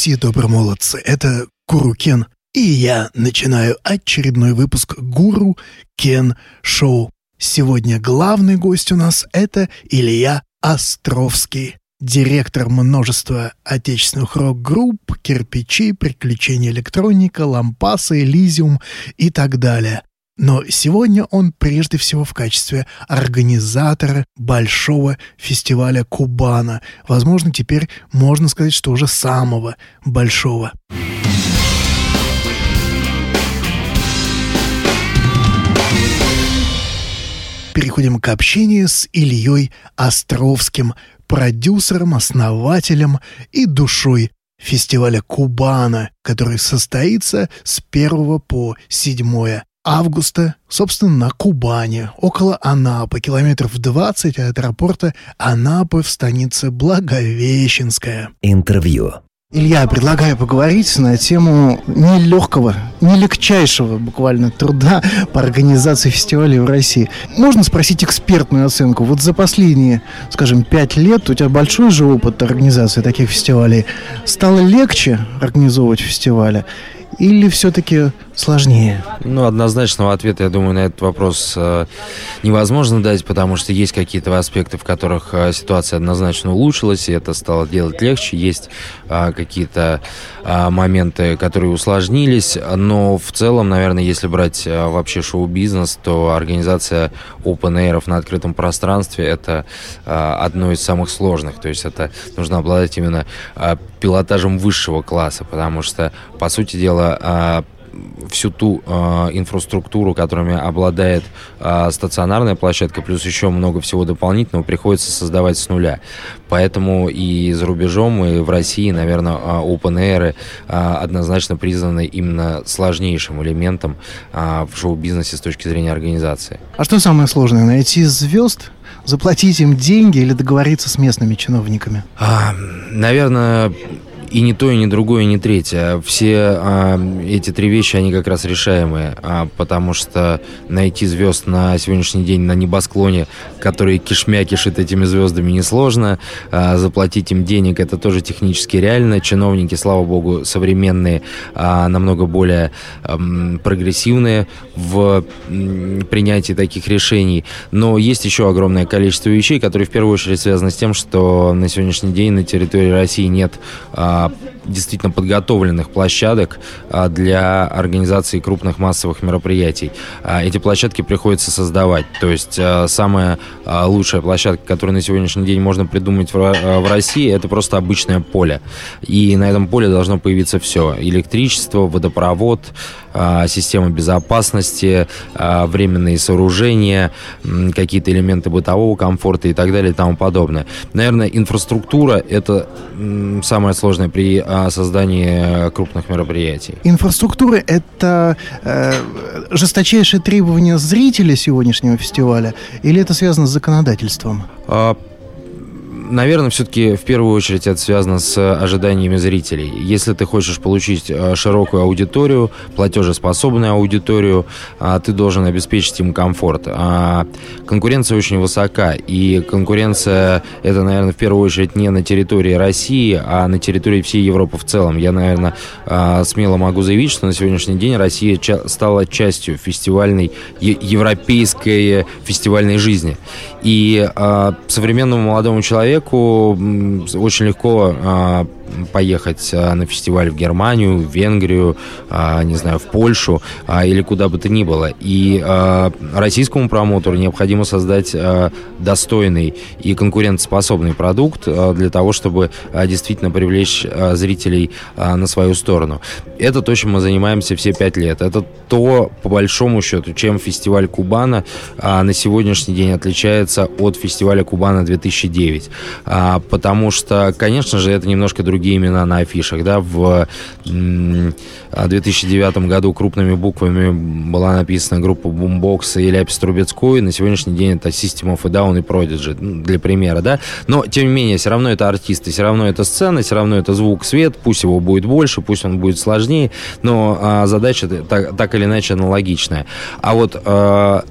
Оиси, добромолодцы, это Гуру Кен. И я начинаю очередной выпуск Гуру Кен Шоу. Сегодня главный гость у нас это Илья Островский, директор множества отечественных рок-групп, кирпичи, приключения электроника, лампасы, элизиум и так далее. Но сегодня он прежде всего в качестве организатора большого фестиваля Кубана. Возможно, теперь можно сказать, что уже самого большого. Переходим к общению с Ильей Островским, продюсером, основателем и душой фестиваля Кубана, который состоится с 1 по 7 августа, собственно, на Кубани, около Анапы, километров 20 от аэропорта Анапы в станице Благовещенская. Интервью. Илья, предлагаю поговорить на тему нелегкого, нелегчайшего буквально труда по организации фестивалей в России. Можно спросить экспертную оценку? Вот за последние, скажем, пять лет, у тебя большой же опыт организации таких фестивалей. Стало легче организовывать фестивали? или все-таки сложнее? Ну, однозначного ответа, я думаю, на этот вопрос э, невозможно дать, потому что есть какие-то аспекты, в которых э, ситуация однозначно улучшилась, и это стало делать легче. Есть э, какие-то моменты, которые усложнились, но в целом, наверное, если брать вообще шоу-бизнес, то организация open air на открытом пространстве это одно из самых сложных. То есть это нужно обладать именно пилотажем высшего класса, потому что, по сути дела, всю ту э, инфраструктуру, которыми обладает э, стационарная площадка, плюс еще много всего дополнительного, приходится создавать с нуля. Поэтому и за рубежом, и в России, наверное, open air э, однозначно признаны именно сложнейшим элементом э, в шоу-бизнесе с точки зрения организации. А что самое сложное? Найти звезд? Заплатить им деньги или договориться с местными чиновниками? А, наверное, и не то, и не другое, и не третье. Все а, эти три вещи, они как раз решаемые, а, потому что найти звезд на сегодняшний день на небосклоне, который кишмя кишит этими звездами, несложно. А, заплатить им денег, это тоже технически реально. Чиновники, слава богу, современные, а, намного более а, прогрессивные в принятии таких решений. Но есть еще огромное количество вещей, которые в первую очередь связаны с тем, что на сегодняшний день на территории России нет а, действительно подготовленных площадок а, для организации крупных массовых мероприятий. А, эти площадки приходится создавать. То есть а, самая лучшая площадка, которую на сегодняшний день можно придумать в России, это просто обычное поле. И на этом поле должно появиться все. Электричество, водопровод, система безопасности, временные сооружения, какие-то элементы бытового комфорта и так далее и тому подобное. Наверное, инфраструктура – это самое сложное при создании крупных мероприятий. Инфраструктура – это э, жесточайшее требование зрителя сегодняшнего фестиваля или это связано с законодательством? Наверное, все-таки в первую очередь это связано с ожиданиями зрителей. Если ты хочешь получить э, широкую аудиторию, платежеспособную аудиторию, а, ты должен обеспечить им комфорт. А конкуренция очень высока, и конкуренция это, наверное, в первую очередь не на территории России, а на территории всей Европы в целом. Я, наверное, а, смело могу заявить, что на сегодняшний день Россия стала частью фестивальной, европейской фестивальной жизни. И современному молодому человеку очень легко а, поехать а, на фестиваль в Германию, в Венгрию, а, не знаю, в Польшу а, или куда бы то ни было. И российскому промоутеру необходимо создать достойный и конкурентоспособный продукт для того, чтобы действительно привлечь зрителей на свою сторону. Это то, чем мы занимаемся все пять лет. Это то, по большому счету, чем фестиваль Кубана на сегодняшний день отличается от фестиваля Кубана 2009. А, потому что, конечно же, это немножко другие имена на афишах. Да? В 2009 году крупными буквами была написана группа Boombox и Ляпис Трубецкой. На сегодняшний день это System of a Down и Prodigy, ну, для примера. Да? Но, тем не менее, все равно это артисты, все равно это сцена, все равно это звук, свет. Пусть его будет больше, пусть он будет сложнее, но а, задача так, так или иначе аналогичная. А вот а,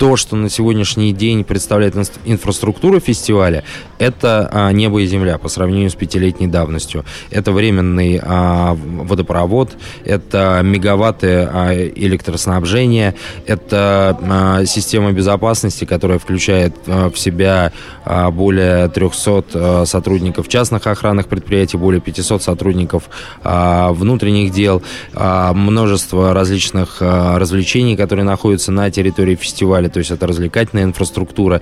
то, что на сегодняшний день представляет инфраструктура фестиваля, это а, небо и земля по сравнению с пятилетней давностью. Это временный а, водопровод, это мегаватты а, электроснабжения, это а, система безопасности, которая включает а, в себя а, более 300 а, сотрудников частных охранных предприятий, более 500 сотрудников а, внутренних дел, а, множество различных а, развлечений, которые находятся на территории фестиваля, то есть это развлекательная инфраструктура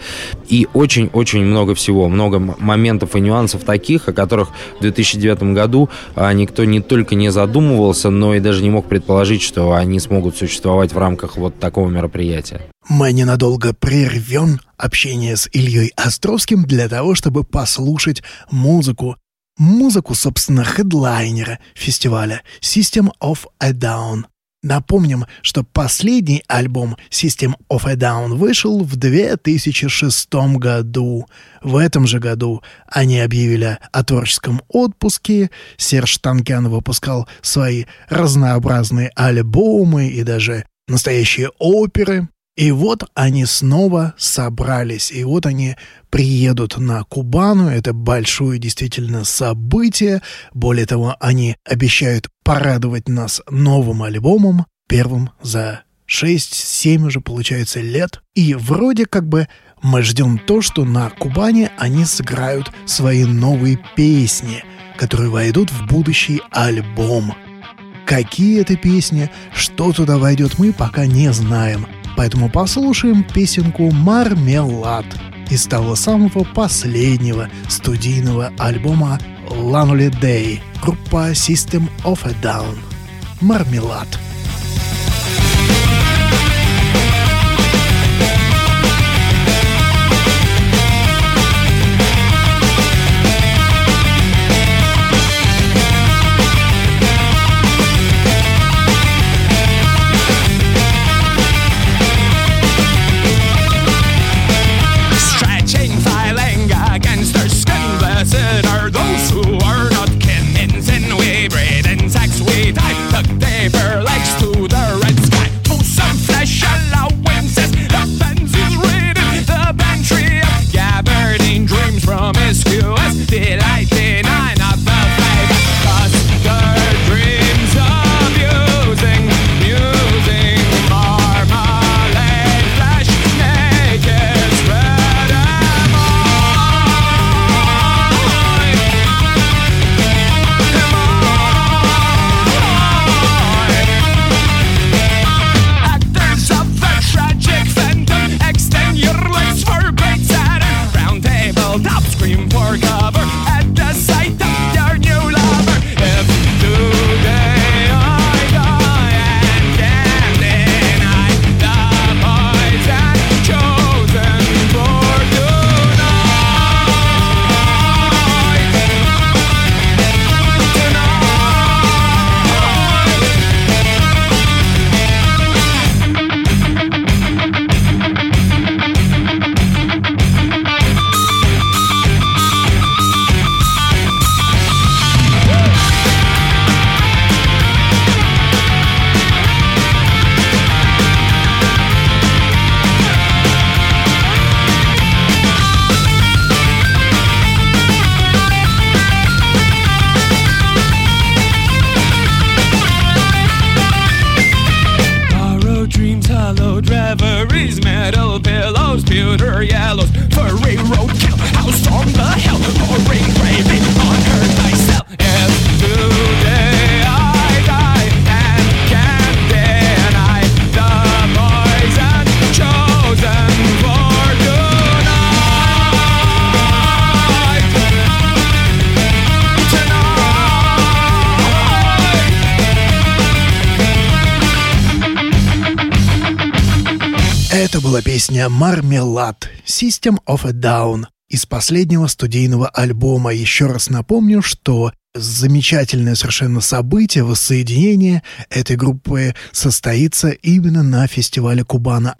и очень-очень много всего, много моментов и нюансов таких, о которых в 2009 году а, никто не только не задумывался, но и даже не мог предположить, что они смогут существовать в рамках вот такого мероприятия. Мы ненадолго прервем общение с Ильей Островским для того, чтобы послушать музыку. Музыку, собственно, хедлайнера фестиваля System of a Down. Напомним, что последний альбом System of a Down вышел в 2006 году. В этом же году они объявили о творческом отпуске. Серж Танкян выпускал свои разнообразные альбомы и даже настоящие оперы. И вот они снова собрались, и вот они приедут на Кубану. Это большое действительно событие. Более того, они обещают порадовать нас новым альбомом, первым за 6-7 уже получается лет. И вроде как бы мы ждем то, что на Кубани они сыграют свои новые песни, которые войдут в будущий альбом. Какие это песни, что туда войдет, мы пока не знаем – Поэтому послушаем песенку «Мармелад» из того самого последнего студийного альбома «Lonely Day» группа System of a Down. «Мармелад». Песня «Мармелад» System of a Down из последнего студийного альбома. Еще раз напомню, что замечательное совершенно событие, воссоединение этой группы состоится именно на фестивале Кубана.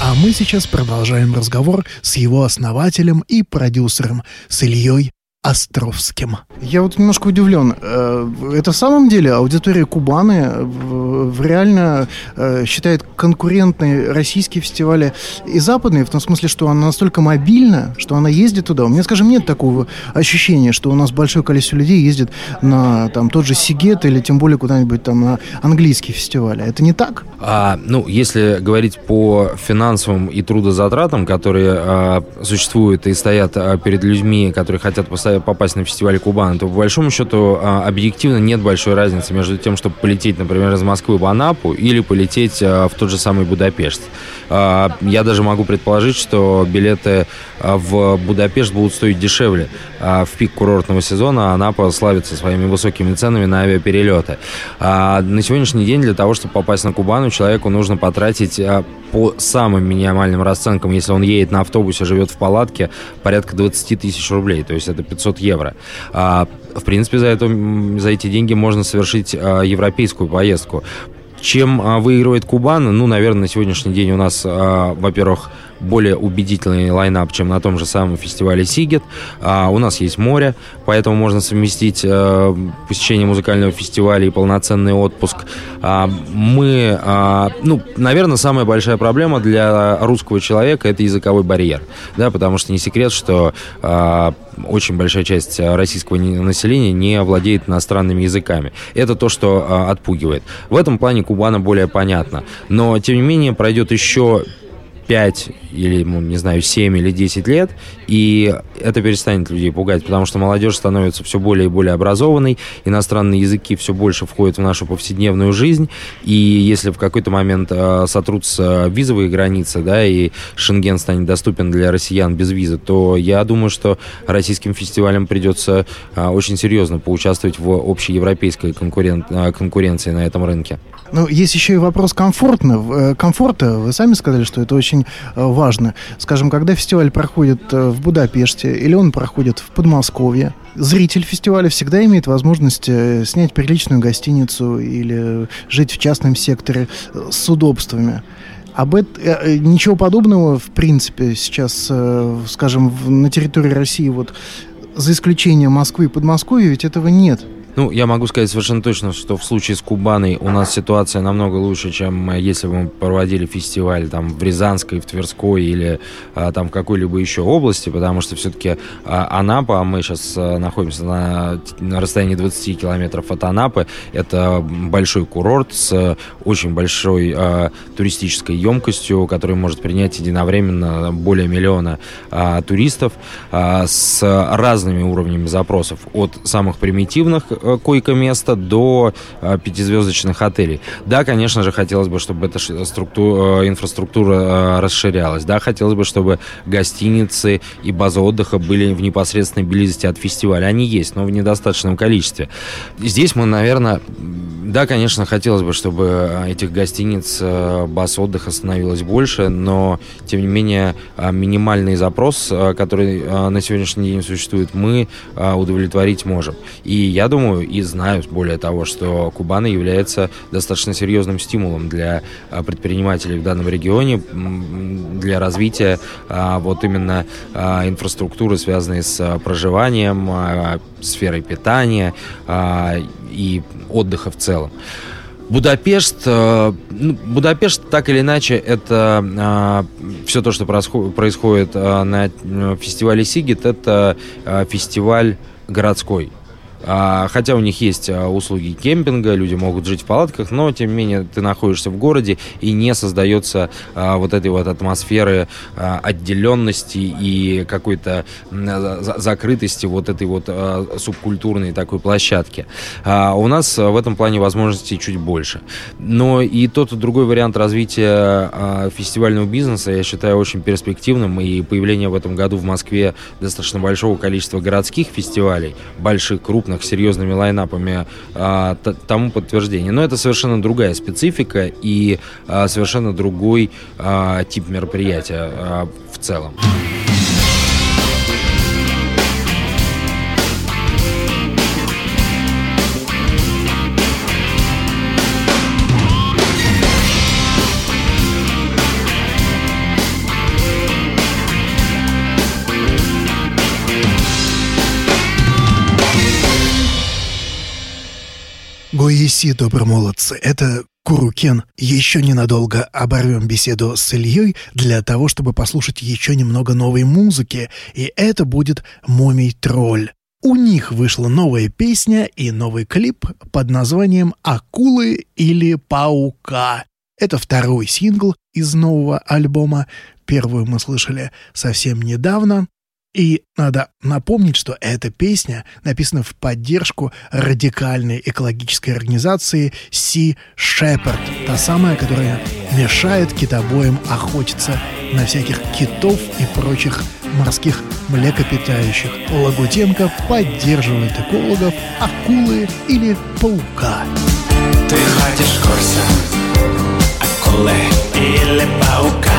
А мы сейчас продолжаем разговор с его основателем и продюсером, с Ильей Островским. Я вот немножко удивлен. Э, это в самом деле аудитория Кубаны в реально э, считает конкурентные российские фестивали и западные, в том смысле, что она настолько мобильна, что она ездит туда. У меня, скажем, нет такого ощущения, что у нас большое количество людей ездит на там, тот же Сигет или тем более куда-нибудь там на английские фестивали. Это не так? А, ну, если говорить по финансовым и трудозатратам, которые а, существуют и стоят а, перед людьми, которые хотят поставить попасть на фестиваль Кубана, то по большому счету а, объективно нет большой разницы между тем, чтобы полететь, например, из Москвы в Анапу или полететь а, в тот же самый Будапешт. А, я даже могу предположить, что билеты в Будапешт будут стоить дешевле. В пик курортного сезона Анапа славится своими высокими ценами на авиаперелеты. На сегодняшний день для того, чтобы попасть на Кубану, человеку нужно потратить по самым минимальным расценкам, если он едет на автобусе, живет в палатке, порядка 20 тысяч рублей. То есть это 500 евро. А, в принципе, за, это, за эти деньги можно совершить а, европейскую поездку. Чем а, выигрывает Кубан? Ну, наверное, на сегодняшний день у нас, а, во-первых, более убедительный лайнап, чем на том же самом фестивале Сигет. А, у нас есть море, поэтому можно совместить а, посещение музыкального фестиваля и полноценный отпуск. А, мы, а, ну, наверное, самая большая проблема для русского человека это языковой барьер, да, потому что не секрет, что а, очень большая часть российского населения не владеет иностранными языками. Это то, что а, отпугивает. В этом плане Кубана более понятно. Но, тем не менее, пройдет еще 5 или, ну, не знаю, 7 или 10 лет, и это перестанет людей пугать, потому что молодежь становится все более и более образованной, иностранные языки все больше входят в нашу повседневную жизнь, и если в какой-то момент э, сотрутся визовые границы, да, и Шенген станет доступен для россиян без визы, то я думаю, что российским фестивалям придется э, очень серьезно поучаствовать в общеевропейской конкурен... э, конкуренции на этом рынке. Ну, есть еще и вопрос комфортно, э, комфорта. Вы сами сказали, что это очень э, важно. Скажем, когда фестиваль проходит э, в Будапеште или он проходит в Подмосковье, зритель фестиваля всегда имеет возможность снять приличную гостиницу или жить в частном секторе с удобствами. Об этом ничего подобного, в принципе, сейчас, скажем, на территории России, вот за исключением Москвы и Подмосковья, ведь этого нет. Ну, я могу сказать совершенно точно, что в случае с Кубаной у нас ситуация намного лучше, чем э, если бы мы проводили фестиваль там в Рязанской, в Тверской или а, там в какой-либо еще области, потому что все-таки а, Анапа, а мы сейчас а, находимся на, на расстоянии 20 километров от Анапы, это большой курорт с очень большой а, туристической емкостью, который может принять единовременно более миллиона а, туристов а, с разными уровнями запросов, от самых примитивных Э, койко-места до э, пятизвездочных отелей. Да, конечно же, хотелось бы, чтобы эта структура, э, инфраструктура расширялась. Да, хотелось бы, чтобы гостиницы и базы отдыха были в непосредственной близости от фестиваля. Они есть, но в недостаточном количестве. Здесь мы, наверное, да, конечно, хотелось бы, чтобы этих гостиниц, баз отдыха становилось больше, но, тем не менее, минимальный запрос, который на сегодняшний день существует, мы удовлетворить можем. И я думаю, думаю и знаю, более того, что Кубана является достаточно серьезным стимулом для а, предпринимателей в данном регионе для развития а, вот именно а, инфраструктуры, связанной с проживанием, сферой питания и отдыха в целом. Будапешт, ну, Будапешт так или иначе это все то, что происходит на фестивале Сигит, это фестиваль городской. А, хотя у них есть а, услуги кемпинга, люди могут жить в палатках, но тем не менее ты находишься в городе и не создается а, вот этой вот атмосферы отделенности и какой-то закрытости вот этой вот субкультурной такой площадки. У нас в этом плане возможностей чуть больше. Но и тот и другой вариант развития фестивального бизнеса я считаю очень перспективным, и появление в этом году в Москве достаточно большого количества городских фестивалей, больших, крупных, крупных, серьезными лайнапами а, тому подтверждение. Но это совершенно другая специфика и а, совершенно другой а, тип мероприятия в целом. Все добромолодцы, это Курукен. Еще ненадолго оборвем беседу с Ильей для того, чтобы послушать еще немного новой музыки, и это будет «Момий тролль». У них вышла новая песня и новый клип под названием «Акулы или паука». Это второй сингл из нового альбома. Первую мы слышали совсем недавно. И надо напомнить, что эта песня написана в поддержку радикальной экологической организации Sea Shepherd, та самая, которая мешает китобоям охотиться на всяких китов и прочих морских млекопитающих. Лагутенко поддерживает экологов, акулы или паука. Ты ходишь курсом акулы или паука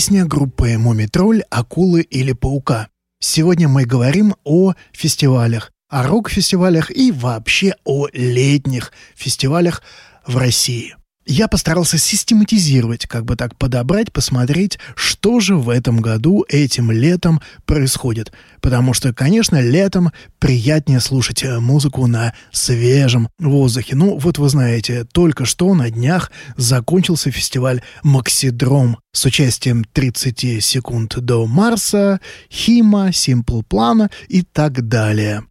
Песня группы «Мумитроль», «Акулы» или «Паука». Сегодня мы говорим о фестивалях, о рок-фестивалях и вообще о летних фестивалях в России я постарался систематизировать, как бы так подобрать, посмотреть, что же в этом году, этим летом происходит. Потому что, конечно, летом приятнее слушать э, музыку на свежем воздухе. Ну, вот вы знаете, только что на днях закончился фестиваль «Максидром» с участием 30 секунд до Марса, Хима, Simple Плана и так далее.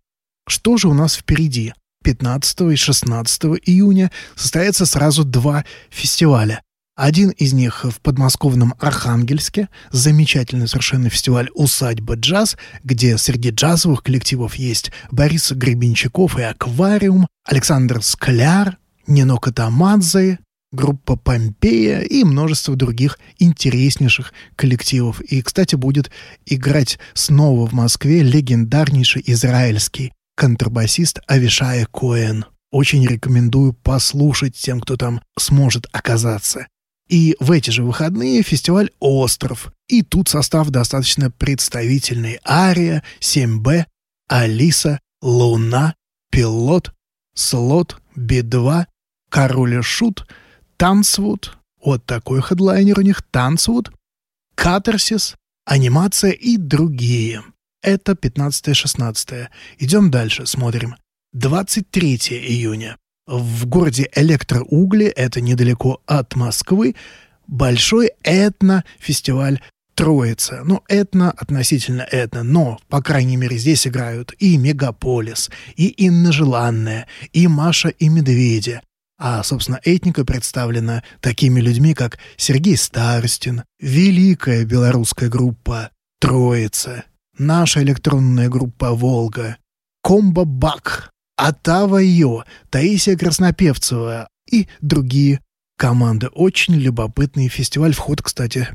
Что же у нас впереди? 15 и 16 июня состоятся сразу два фестиваля. Один из них в подмосковном Архангельске, замечательный совершенно фестиваль «Усадьба джаз», где среди джазовых коллективов есть Борис Гребенщиков и «Аквариум», Александр Скляр, Нино Катамадзе, группа «Помпея» и множество других интереснейших коллективов. И, кстати, будет играть снова в Москве легендарнейший израильский контрабасист Авишая Коэн. Очень рекомендую послушать тем, кто там сможет оказаться. И в эти же выходные фестиваль «Остров». И тут состав достаточно представительный. Ария, 7Б, Алиса, Луна, Пилот, Слот, Би-2, Король и Шут, Танцвуд, вот такой хедлайнер у них, Танцвуд, Катарсис, анимация и другие. Это 15-16. Идем дальше, смотрим. 23 июня в городе Электроугли, это недалеко от Москвы, большой этно-фестиваль Троица. Ну, этно относительно этно, но, по крайней мере, здесь играют и Мегаполис, и Инна Желанная, и Маша и Медведи. А, собственно, этника представлена такими людьми, как Сергей Старостин, великая белорусская группа «Троица», наша электронная группа «Волга», Комбо Бак, Атава Йо, Таисия Краснопевцева и другие команды. Очень любопытный фестиваль. Вход, кстати,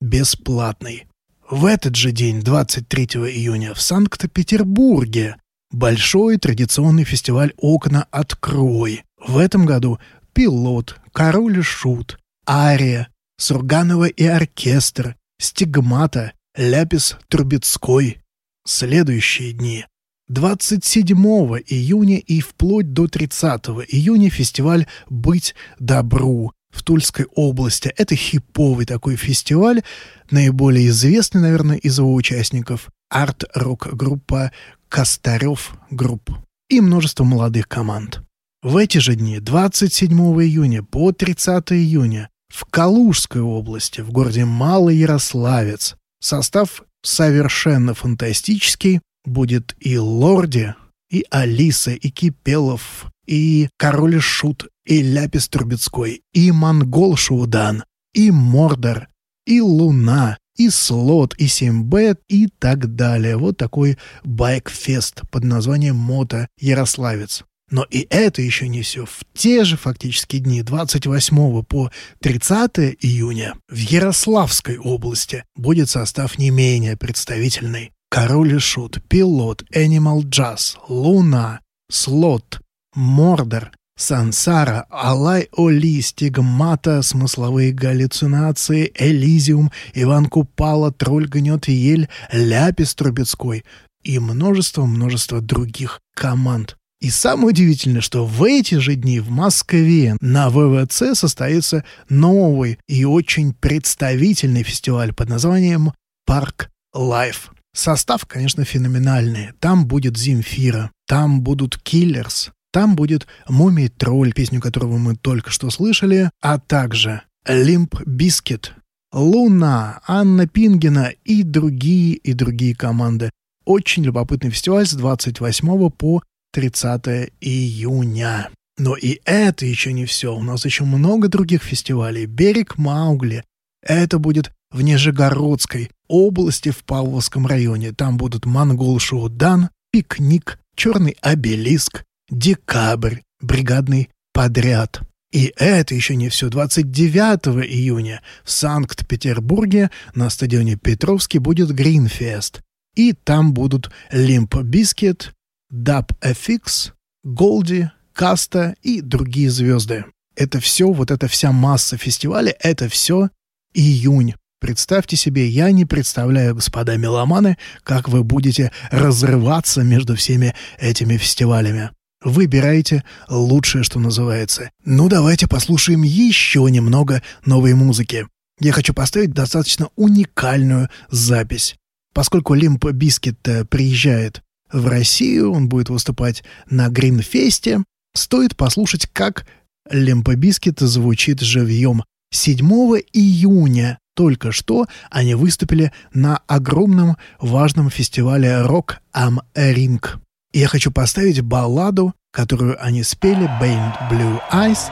бесплатный. В этот же день, 23 июня, в Санкт-Петербурге большой традиционный фестиваль «Окна открой». В этом году «Пилот», «Король и Шут», «Ария», «Сурганова и оркестр», «Стигмата», «Ляпис Трубецкой». Следующие дни 27 июня и вплоть до 30 июня фестиваль «Быть добру» в Тульской области. Это хиповый такой фестиваль, наиболее известный, наверное, из его участников. Арт-рок-группа «Kostarev Group» и множество молодых команд. В эти же дни, 27 июня по 30 июня, в Калужской области, в городе Малый Ярославец, состав совершенно фантастический, будет и Lordi, и Алиса, и Кипелов, и Король и Шут, и Ляпис Трубецкой, и Монгол Шуудан, и Мордор, и Louna, и Слот, и Симбет, и так далее. Вот такой байк-фест под названием «Мото Ярославец». Но и это еще не все. В те же фактически дни, 28 по 30 июня, в Ярославской области будет состав не менее представительный. Король и Шут, Пилот, Animal Jazz, Луна, Слот, Мордор, Сансара, Алай Оли, Стигмата, Смысловые галлюцинации, Элизиум, Иван Купала, Тролль гнет ель, Ляпис Трубецкой и множество-множество других команд. И самое удивительное, что в эти же дни в Москве на ВВЦ состоится новый и очень представительный фестиваль под названием «Park Live». Состав, конечно, феноменальный. Там будет Земфира, там будут Killers, там будет Мумий Тролль, песню которого мы только что слышали, а также Limp Bizkit, Луна, Анна Пингина и другие, и другие команды. Очень любопытный фестиваль с 28 по 30 июня. Но и это еще не все. У нас еще много других фестивалей. «Берег Маугли». Это будет в Нижегородской области в Павловском районе. Там будут монгол Шуудан, пикник, черный обелиск, декабрь, бригадный подряд. И это еще не все. 29 июня в Санкт-Петербурге на стадионе Петровский будет Гринфест. И там будут Limp Bizkit, Dub FX, Голди, Каста и другие звезды. Это все, вот эта вся масса фестиваля, это все июнь. Представьте себе, я не представляю, господа меломаны, как вы будете разрываться между всеми этими фестивалями. Выбирайте лучшее, что называется. Ну, давайте послушаем еще немного новой музыки. Я хочу поставить достаточно уникальную запись. Поскольку Limp Bizkit э, приезжает в Россию, он будет выступать на Green Fest е, стоит послушать, как Limp Bizkit звучит живьем. 7 июня только что они выступили на огромном важном фестивале Rock am Ring. Я хочу поставить балладу, которую они спели, Band Blue Eyes.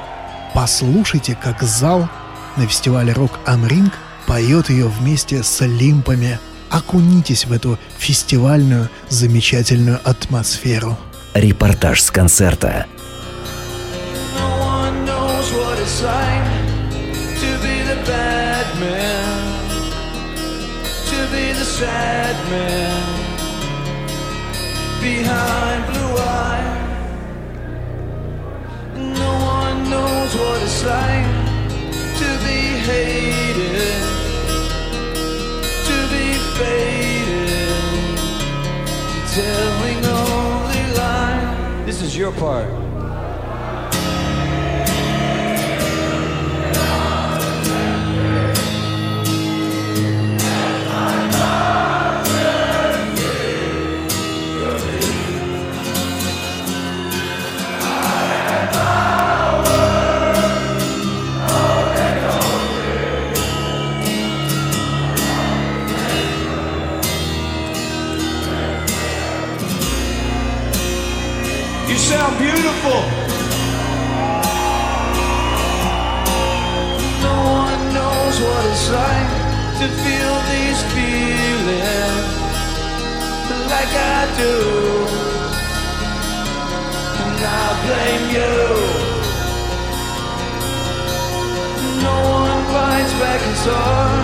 Послушайте, как зал на фестивале «Рок Амринг» поет ее вместе с Лимпами. Окунитесь в эту фестивальную замечательную атмосферу. Репортаж с концерта. No one knows what it's like to be the bad man, to be the sad man behind blue eyes. No one knows what it's like your part. Like I do. And I blame you. No one bites back and sorrow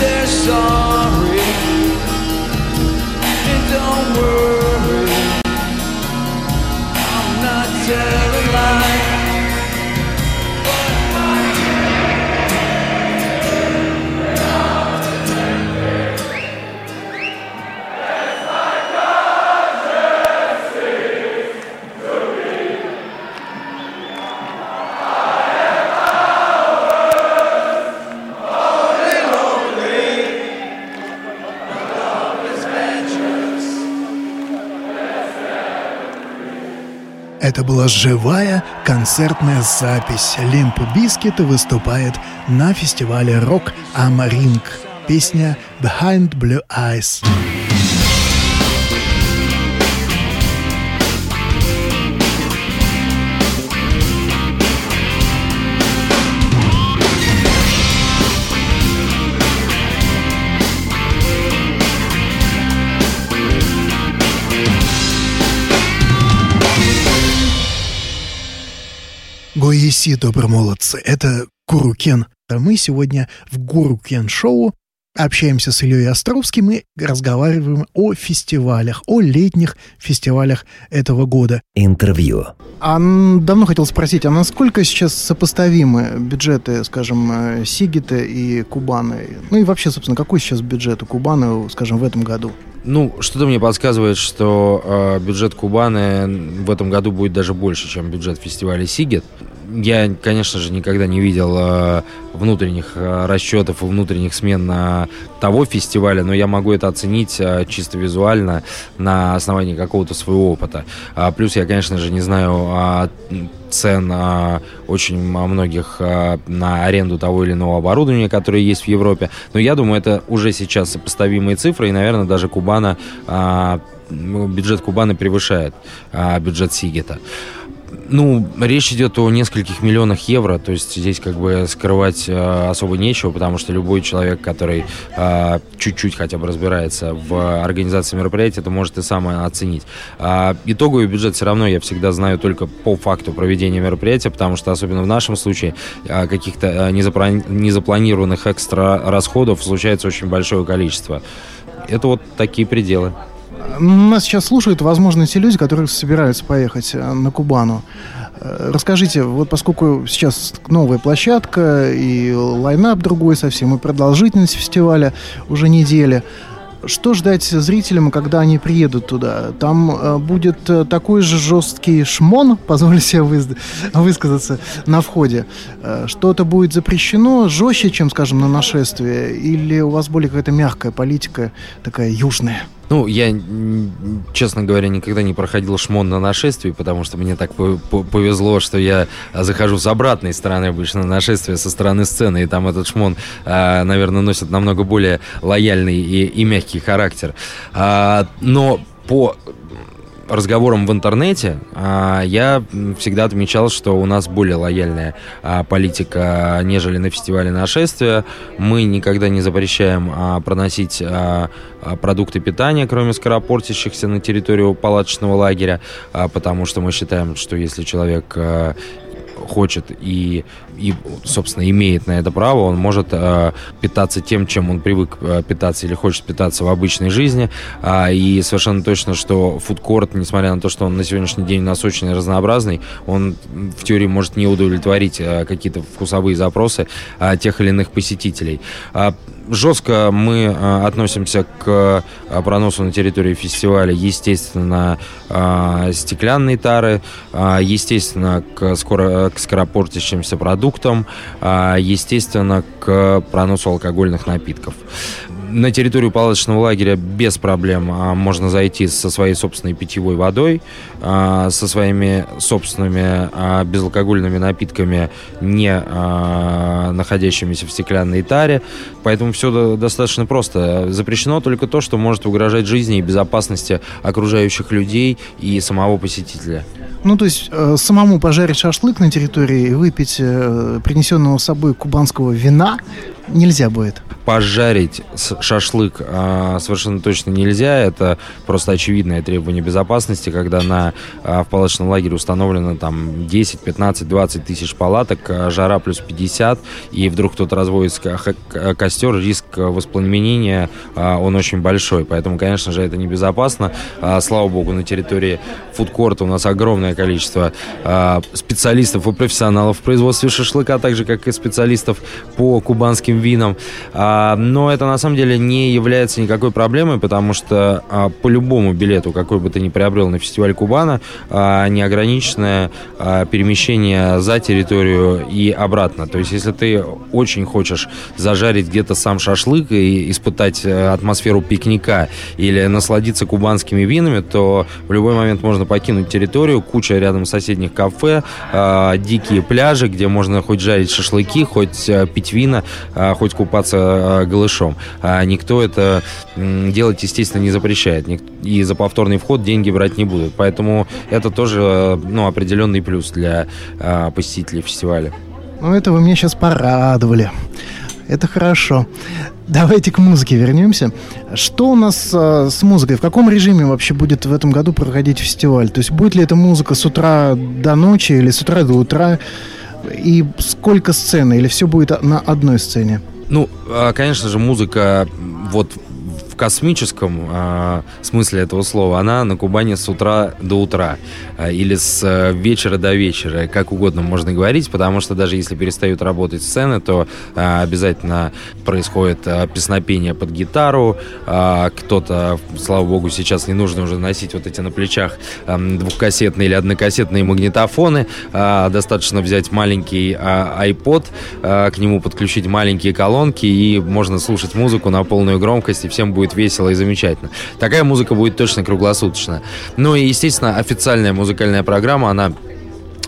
they're sorry. And don't worry, Это была живая концертная запись. Limp Bizkit выступает на фестивале «Rock am Ring». Песня «Behind Blue Eyes». Гоеси, добромолодцы, это Гуру Кен. А Мы сегодня в Гуру Кен Шоу общаемся с Ильей Островским и разговариваем о фестивалях, о летних фестивалях этого года. Интервью. А давно хотел спросить, а насколько сейчас сопоставимы бюджеты, скажем, э, Сигита и Кубаны? Ну и вообще, собственно, какой сейчас бюджет у Кубаны, скажем, в этом году? Ну, что-то мне подсказывает, что э, бюджет Кубаны в этом году будет даже больше, чем бюджет фестиваля Сигет. Я, конечно же, никогда не видел э, внутренних э, расчетов и внутренних смен на того фестиваля, но я могу это оценить э, чисто визуально на основании какого-то своего опыта. А, плюс я, конечно же, не знаю а, цен а, очень многих на аренду того или иного оборудования, которое есть в Европе, но я думаю, это уже сейчас сопоставимые цифры, и, наверное, даже Кубана, бюджет Кубана превышает бюджет Сигета. Ну, речь идет о нескольких миллионах евро, то есть здесь как бы скрывать э, особо нечего, потому что любой человек, который э, чуть-чуть хотя бы разбирается в организации мероприятия, это может и сам оценить. А итоговый бюджет все равно я всегда знаю только по факту проведения мероприятия, потому что особенно в нашем случае э, каких-то э, незапланированных экстра расходов случается очень большое количество. Это вот такие пределы. Нас сейчас слушают, возможно, те люди, которые собираются поехать э, на Кубану. Э, Расскажите, вот поскольку сейчас новая площадка и лайнап другой совсем, и продолжительность фестиваля уже недели, что ждать зрителям, когда они приедут туда? Там э, будет такой же жесткий шмон, позволю себе высказаться, на входе. Что-то будет запрещено жестче, чем, скажем, на нашествие? Или у вас более какая-то мягкая политика, такая южная? Ну, я, честно говоря, никогда не проходил шмон на нашествии, потому что мне так по- по- повезло, что я а, захожу с обратной стороны обычно на нашествие, со стороны сцены, и там этот шмон, а, наверное, носит намного более лояльный и, и мягкий характер. А, Но по разговорам в интернете а, я всегда отмечал, что у нас более лояльная а, политика, нежели на фестивале нашествия. Мы никогда не запрещаем а, проносить продукты питания, кроме скоропортящихся на территорию палаточного лагеря, потому что мы считаем, что если человек хочет и, и, собственно, имеет на это право, он может э, питаться тем, чем он привык э, питаться или хочет питаться в обычной жизни. А, и совершенно точно, что фудкорт, несмотря на то, что он на сегодняшний день насыщенный и разнообразный, он в теории может не удовлетворить э, какие-то вкусовые запросы э, тех или иных посетителей. А, жестко мы э, относимся к э, проносу на территории фестиваля, естественно, э, стеклянные тары, э, естественно, к, скоро, к скоропортящимся продуктам, э, естественно, к проносу алкогольных напитков. На территорию палаточного лагеря без проблем а, можно зайти со своей собственной питьевой водой, а, со своими собственными а, безалкогольными напитками, не а, находящимися в стеклянной таре. Поэтому все достаточно просто. Запрещено только то, что может угрожать жизни и безопасности окружающих людей и самого посетителя. Ну, то есть э, самому пожарить шашлык на территории и выпить э, принесенного с собой кубанского вина нельзя будет. Пожарить шашлык а, совершенно точно нельзя. Это просто очевидное требование безопасности, когда на, а, в палаточном лагере установлено там 10, 15, 20 тысяч палаток, а, жара плюс 50, и вдруг кто-то разводит костер, риск воспламенения, а, он очень большой. Поэтому, конечно же, это небезопасно. А, Слава богу, на территории фудкорта у нас огромное количество а, специалистов и профессионалов в производстве шашлыка, так же, как и специалистов по кубанским винам. А, Но это на самом деле не является никакой проблемой, потому что а, по любому билету, какой бы ты ни приобрел на фестиваль Кубана, а, неограниченное а, перемещение за территорию и обратно. То есть, если ты очень хочешь зажарить где-то сам шашлык и испытать э, атмосферу пикника или насладиться кубанскими винами, то в любой момент можно покинуть территорию, куча рядом соседних кафе, а, дикие пляжи, где можно хоть жарить шашлыки, хоть э, пить вина, а, хоть купаться а, голышом. А никто это делать, естественно, не запрещает. И за повторный вход деньги брать не будут. Поэтому это тоже ну, определенный плюс для а, посетителей фестиваля. Ну, это вы меня сейчас порадовали. Это хорошо. Давайте к музыке вернемся. Что у нас э, с музыкой? В каком режиме вообще будет в этом году проходить фестиваль? То есть будет ли эта музыка с утра до ночи или с утра до утра? И сколько сцены? Или все будет на одной сцене? Ну, а, конечно же, музыка вот космическом а, смысле этого слова, она на Кубани с утра до утра а, или с а, вечера до вечера, как угодно можно говорить, потому что даже если перестают работать сцены, то а, обязательно происходит а, песнопение под гитару, а, кто-то, слава богу, сейчас не нужно уже носить вот эти на плечах а, двухкассетные или однокассетные магнитофоны, а, достаточно взять маленький а, iPod, а, к нему подключить маленькие колонки и можно слушать музыку на полную громкость, и всем будет весело и замечательно. Такая музыка будет точно круглосуточно. Ну и, естественно, официальная музыкальная программа, она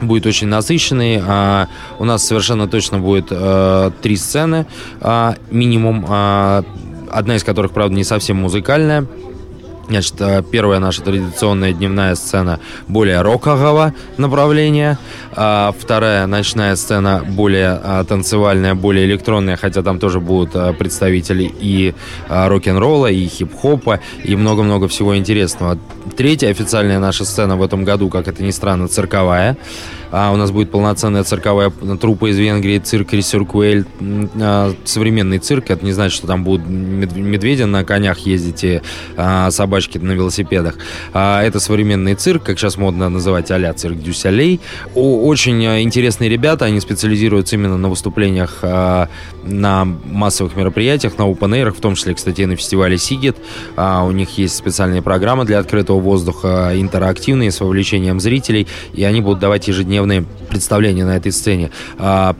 будет очень насыщенный. А, у нас совершенно точно будет а, три сцены а, минимум, а, одна из которых, правда, не совсем музыкальная. Значит, э, первая наша традиционная дневная сцена более рокового направления, а вторая ночная сцена более а, танцевальная, более электронная, хотя там тоже будут а, представители и рок-н-ролла, и хип-хопа, и много-много всего интересного. Третья официальная наша сцена в этом году, как это ни странно, цирковая. А у нас будет полноценная цирковая труппа из Венгрии, цирк Ресюркуэль. А, современный цирк, это не значит, что там будут мед- медведи на конях ездить и а, собачки на велосипедах. А, это современный цирк, как сейчас модно называть а-ля цирк Дюсалей. Очень а, интересные ребята, они специализируются именно на выступлениях а, на массовых мероприятиях, на open в том числе, кстати, и на фестивале Сигет. А, у них есть специальные программы для открытого воздуха, интерактивные, с вовлечением зрителей, и они будут давать ежедневные представления на этой сцене. А,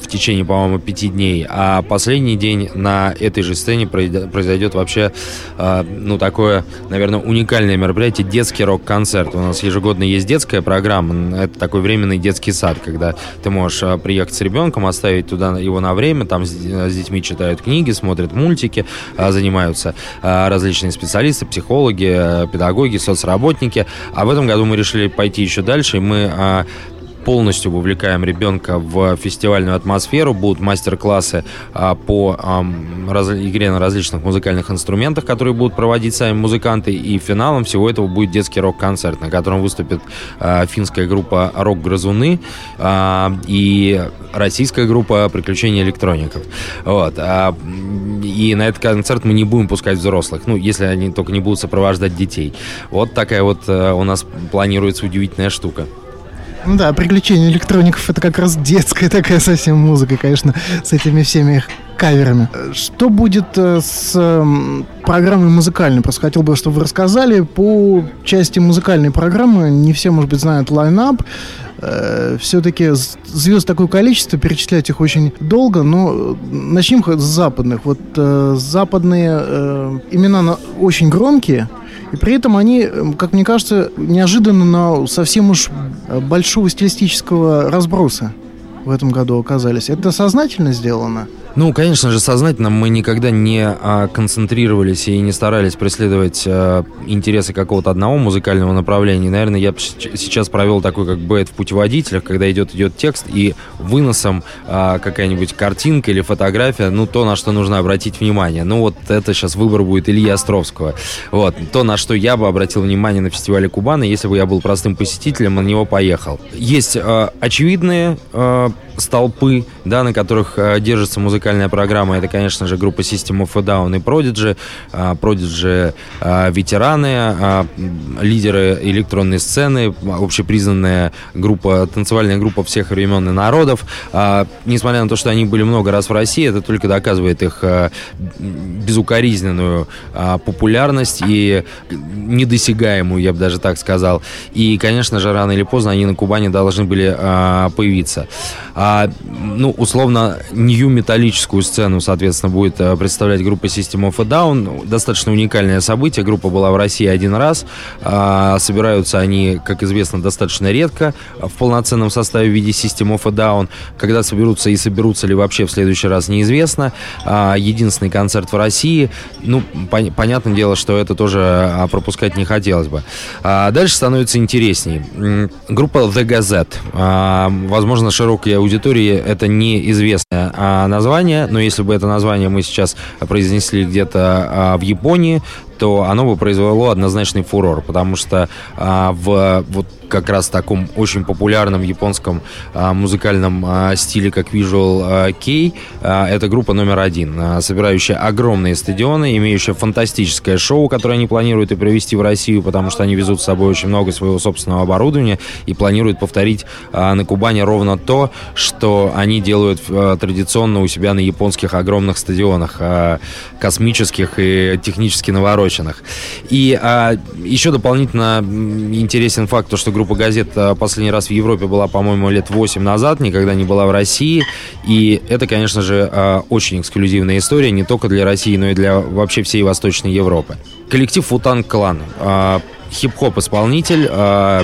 в течение, по-моему, пяти дней. А последний день на этой же сцене произойдет, вообще, а, ну, такое, наверное, уникальное мероприятие, детский рок-концерт. У нас ежегодно есть детская программа, это такой временный детский сад, когда ты можешь а, приехать с ребенком, оставить туда его на время, там с, с детьми читают книги, смотрят мультики, а, занимаются а, различные специалисты, психологи, а, педагоги, соцработники. А в этом году мы решили пойти еще дальше, и мы а, полностью вовлекаем ребенка в фестивальную атмосферу. Будут мастер-классы а, по игре на различных музыкальных инструментах, которые будут проводить сами музыканты. И финалом всего этого будет детский рок-концерт, на котором выступит а, финская группа «Рок-грызуны» а, и российская группа «Приключения электроников». Вот. И на этот концерт мы не будем пускать взрослых, ну, если они только не будут сопровождать детей. Вот такая вот э, у нас планируется удивительная штука. Ну да, приключения электроников это как раз детская такая совсем музыка, конечно, с этими всеми их каверами. Что будет э, с эм, программой музыкальной? Просто хотел бы, чтобы вы рассказали по части музыкальной программы. Не все, может быть, знают лайнап. Все-таки звезд такое количество, перечислять их очень долго, но э, начнем с западных. Вот э, западные э, имена на- очень громкие, и при этом они, э, как мне кажется, неожиданно на совсем уж э, большого стилистического разброса в этом году оказались. Это сознательно сделано? Ну, конечно же, сознательно мы никогда не а, концентрировались и не старались преследовать а, интересы какого-то одного музыкального направления. Наверное, я сейчас провел такой как бы в путеводителях, когда идет идет текст и выносом а, какая-нибудь картинка или фотография, ну то, на что нужно обратить внимание. Ну вот это сейчас выбор будет Ильи Островского. Вот то, на что я бы обратил внимание на фестивале Кубана, если бы я был простым посетителем, на него поехал. Есть а, очевидные а, столпы, да, на которых а, держится музыкальная программа. Это, конечно же, группа System of a Down и Prodigy. А, Prodigy а, ветераны, м, лидеры электронной сцены, общепризнанная группа, танцевальная группа всех времен и народов. А, Несмотря на то, что они были много раз в России, это только доказывает их м, безукоризненную а, популярность и недосягаемую, я бы даже так сказал. И, конечно же, рано или поздно они на Кубани должны были а, появиться. А, ну, условно, нью-металлическую сцену, соответственно, будет а, представлять группа System of a Down. Достаточно уникальное событие. Группа была в России один раз. А, собираются они, как известно, достаточно редко в полноценном составе в виде System of a Down. Когда соберутся и соберутся ли вообще в следующий раз, неизвестно. А, единственный концерт в России. Ну, пон- понятное дело, что это тоже а, пропускать не хотелось бы. А, дальше становится интересней. Группа The Gazette. А, возможно, широкой аудитории это неизвестное а, название, но если бы это название мы сейчас произнесли где-то а, в Японии, то оно бы произвело однозначный фурор, потому что а, в вот как раз таком очень популярном японском а, музыкальном а, стиле, как Visual а, Kei. А, это группа номер один, а, собирающая огромные стадионы, имеющая фантастическое шоу, которое они планируют и привезти в Россию, потому что они везут с собой очень много своего собственного оборудования и планируют повторить а, на Кубани ровно то, что они делают а, традиционно у себя на японских огромных стадионах, а, космических и технически навороченных. И а, еще дополнительно интересен факт, то, что группа газет а, последний раз в Европе была, по-моему, лет 8 назад, никогда не была в России. И это, конечно же, а, очень эксклюзивная история, не только для России, но и для вообще всей Восточной Европы. Коллектив Футан Клан. А, хип-хоп исполнитель, э,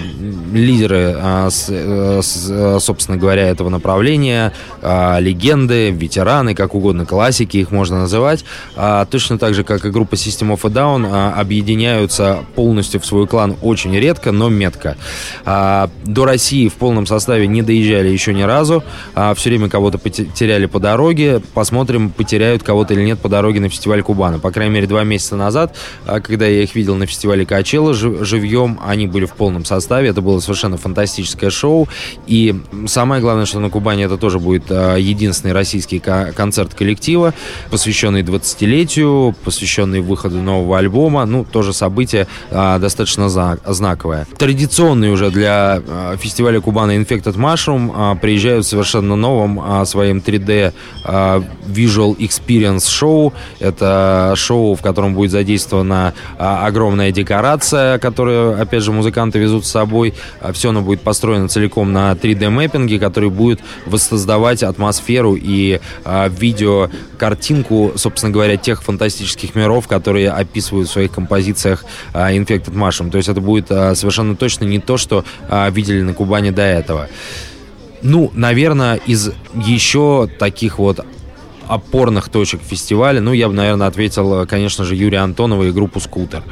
лидеры, с, э, с, э, собственно говоря, этого направления, э, легенды, ветераны, как угодно, классики их можно называть, э, точно так же, как и группа System of a Down, э, объединяются полностью в свой клан очень редко, но метко. Э, до России в полном составе не доезжали еще ни разу, э, все время кого-то потеряли по дороге, посмотрим, потеряют кого-то или нет по дороге на фестиваль Кубана. По крайней мере, два месяца назад, э, когда я их видел на фестивале Качела, живьем, они были в полном составе, это было совершенно фантастическое шоу, и самое главное, что на Кубани это тоже будет а, единственный российский концерт коллектива, посвященный 20-летию, посвященный выходу нового альбома, ну, тоже событие а, достаточно знаковое. Традиционный уже для а, фестиваля Кубана Infected Mushroom приезжают совершенно новым своим 3D Visual Experience шоу, это шоу, в котором будет задействована огромная декорация, которую, опять же, музыканты везут с собой. А Все оно будет построено целиком на 3D-мэппинге, который будет воссоздавать атмосферу и а, видеокартинку, собственно говоря, тех фантастических миров, которые описывают в своих композициях а, Infected Mushroom. То есть это будет а, совершенно точно не то, что а, видели на Кубани до этого. Ну, наверное, из еще таких вот опорных точек фестиваля, ну, я бы, наверное, ответил, конечно же, Юрия Антонова и группу «Скутер».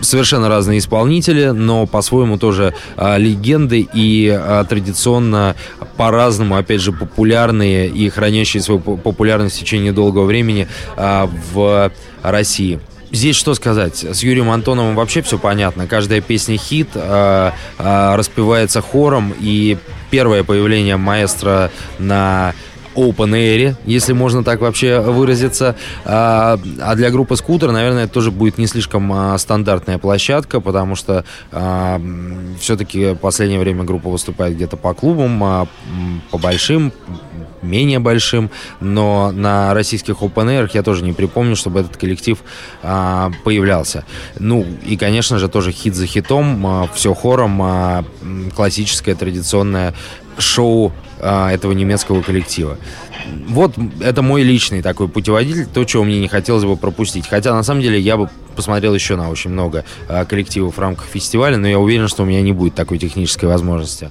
Совершенно разные исполнители, но по-своему тоже а, легенды и а, традиционно по-разному, опять же, популярные и хранящие свою популярность в течение долгого времени а, в России. Здесь что сказать? С Юрием Антоновым вообще все понятно. Каждая песня хит, э, э, распевается хором, и первое появление маэстро на open air, если можно так вообще выразиться. А, а для группы скутер, наверное, это тоже будет не слишком а, стандартная площадка, потому что а, все-таки в последнее время группа выступает где-то по клубам, по большим, менее большим, но на российских open air я тоже не припомню, чтобы этот коллектив а, появлялся. Ну, и, конечно же, тоже хит за хитом, а, все хором, а, классическое, традиционное шоу а, этого немецкого коллектива. Вот это мой личный такой путеводитель, то, чего мне не хотелось бы пропустить. Хотя, на самом деле, я бы посмотрел еще на очень много а, коллективов в рамках фестиваля, но я уверен, что у меня не будет такой технической возможности.